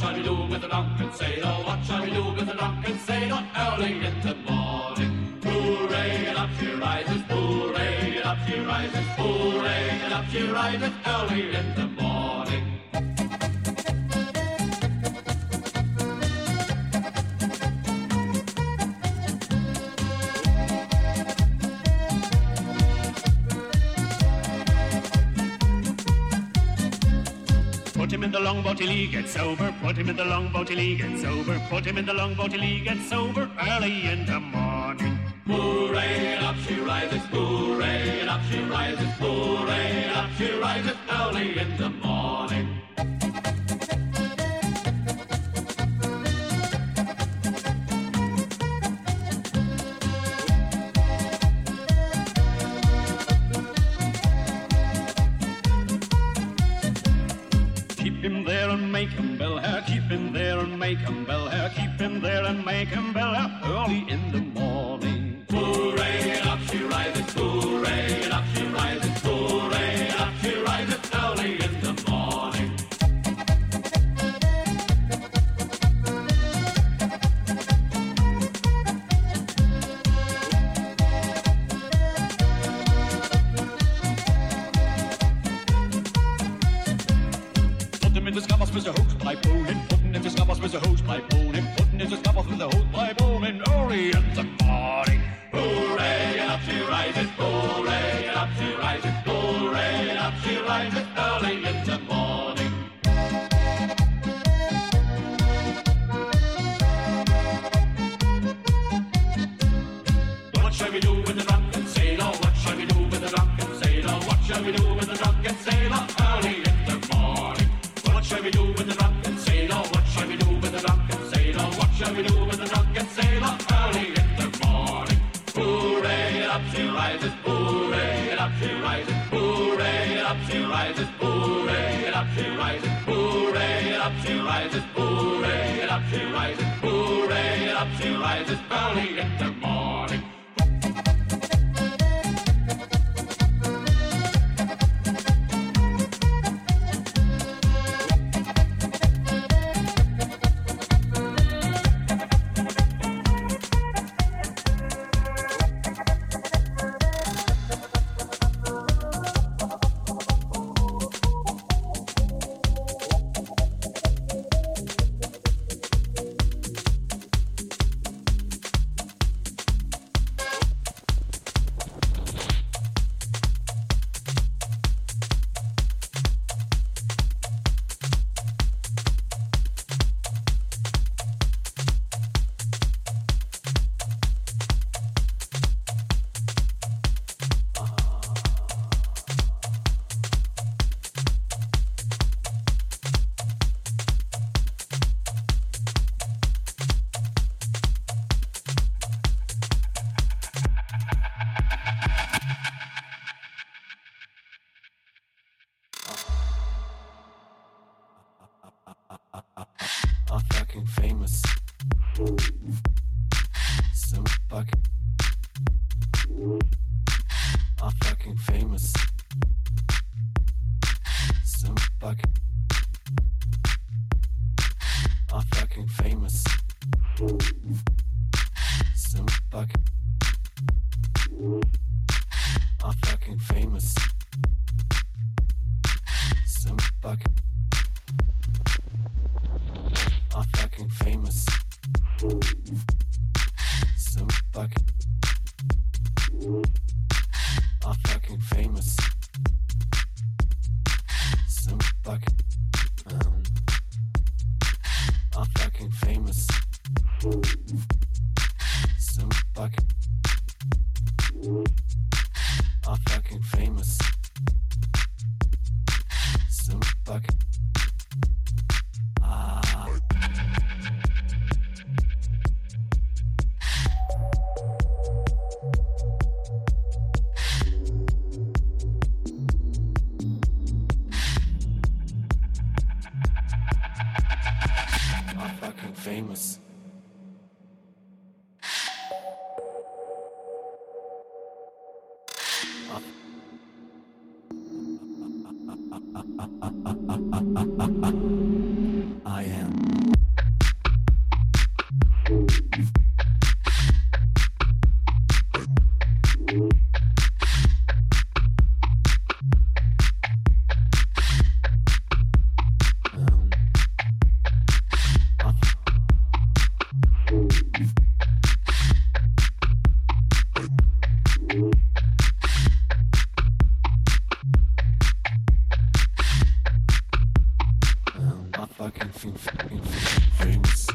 shall we do with the rock and sailor? What shall we do with the rock and sailor? Early in the morning. Hooray, and up she rises. Hooray, and up she rises. Hooray, and up she rises. Early in the morning. Till he gets sober. Put him in the longboat till he gets sober. Put him in the longboat till he gets sober early in the morning. Hooray, up she rises, hooray, up she rises, hooray, up she rises early in the Campbell early in up she rises, hooray, up she rises, hooray, up she rises, belly hit the morn. fucking, I'm fucking famous. famous.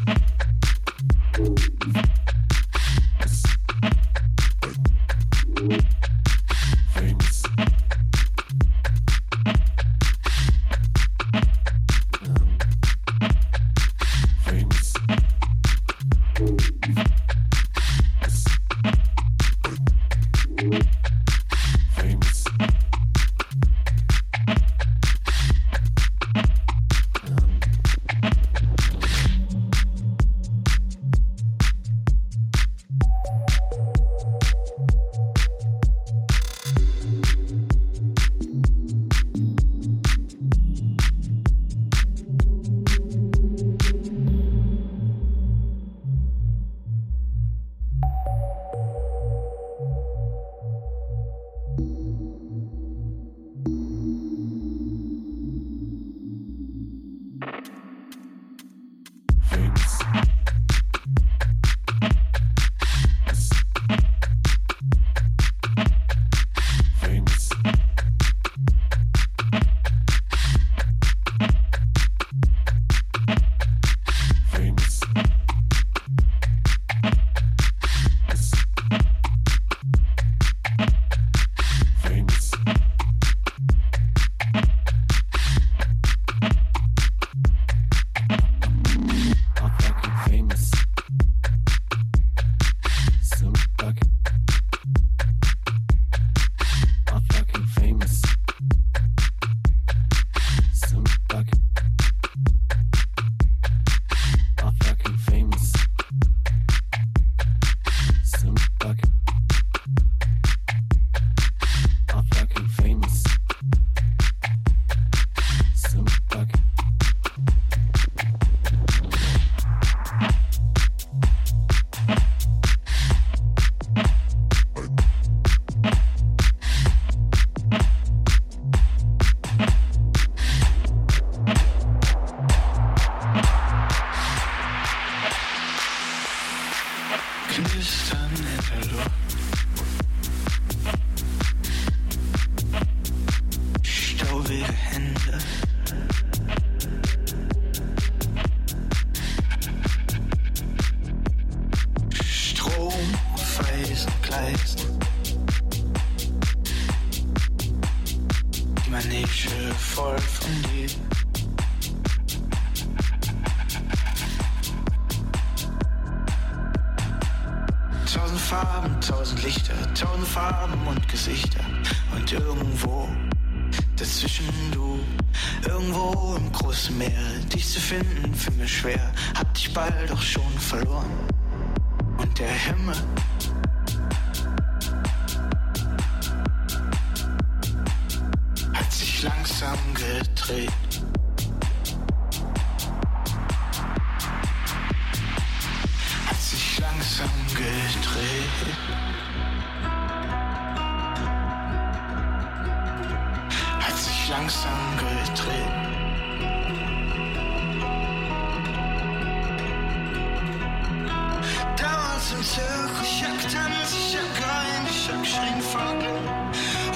Ich hab getanzt, ich hab geweint, ich hab geschrien.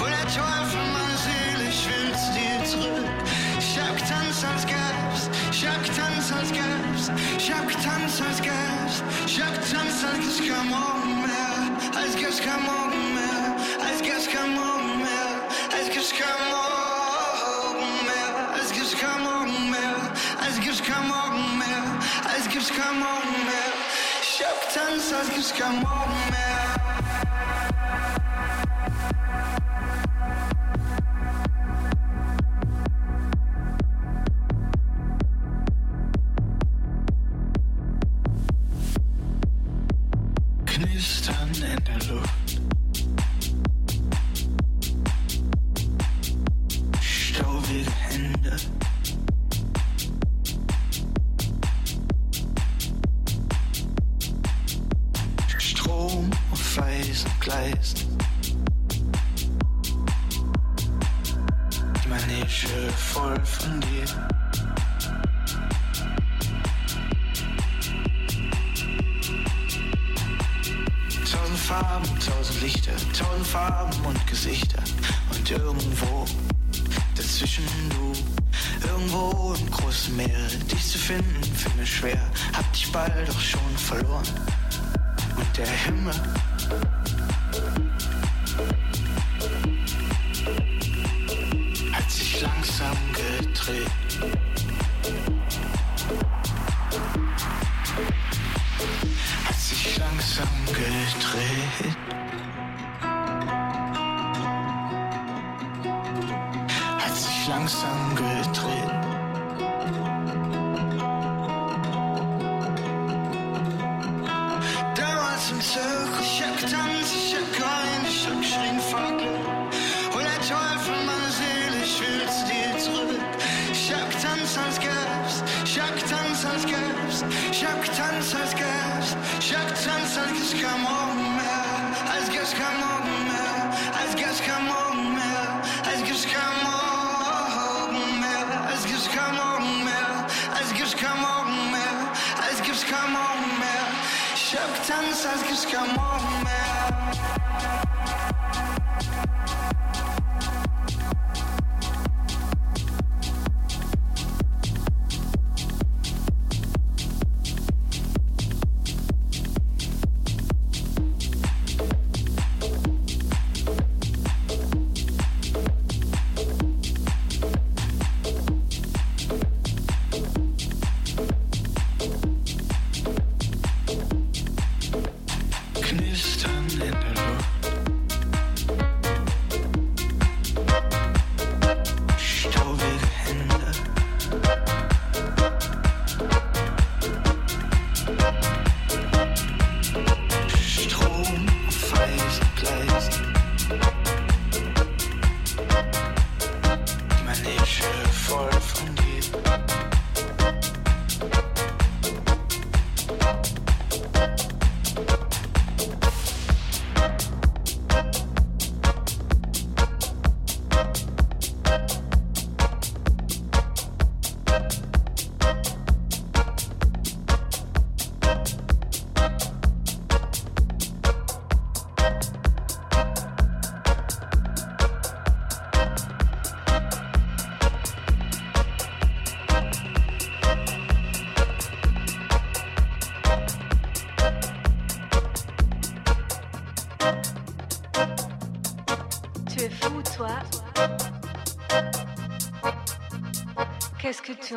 Oh, der Teufel, meine Seele, ich zu dir zurück. Ich hab als gäb's, ich hab als gäb's, ich hab als gäb's, ich hab als gäb's kein Morgen mehr, als gäb's kein Morgen mehr, als gäb's kein Morgen mehr, als gäb's kein Morgen mehr. Шептан сазгишка момент langsam gedreht. Damals im Zirkus, ich hab getanzt, ich hab geweint, ich hab geschrien, fuck. Hol der Teufel meine Seele, ich will zu dir zurück. Ich hab getanzt, als gäb's, ich hab getanzt, als gäb's, ich hab getanzt, als gäb's, ich hab getanzt, als gäb's kein Morgen mehr, als gäb's kein Morgen mehr, danzas que escamou-me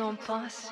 on passe.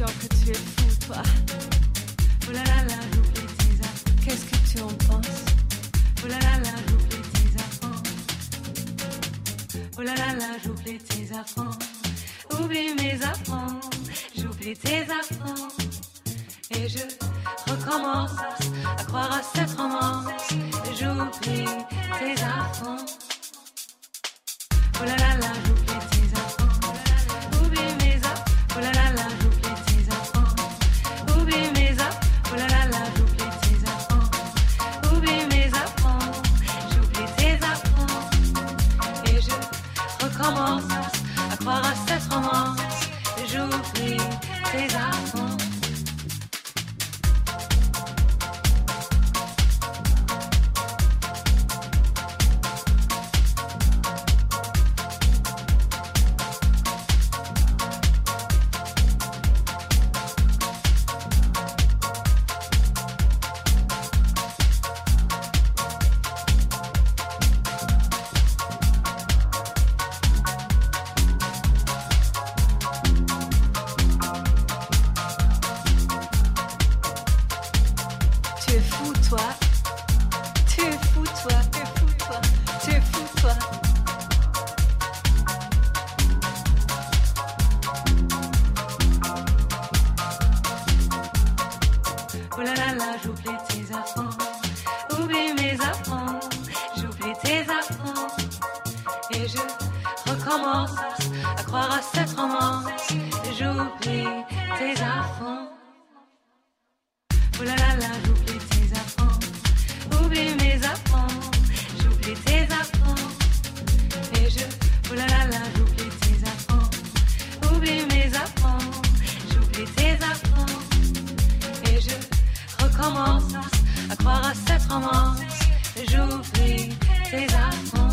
Que tu es fou, toi. Oh là là là, j'oublie tes affaires. Qu'est-ce que tu en penses Oh là là j'oublie tes affaires. Oh là là là, j'oublie tes affaires. Oublie mes affaires, j'oublie tes affaires. Et je recommence à croire à cette romance. J'oublie tes affaires. Oh là là là, à croire à cette romance. J'oublie tes affaires. Oh là là là, j'oublie tes affaires. Oublie mes affaires. J'oublie tes affaires. Et je, oh là là là, j'oublie tes affaires. Oublie mes affaires. J'oublie tes affaires. Et je recommence à croire à cette romance. J'oublie tes affaires.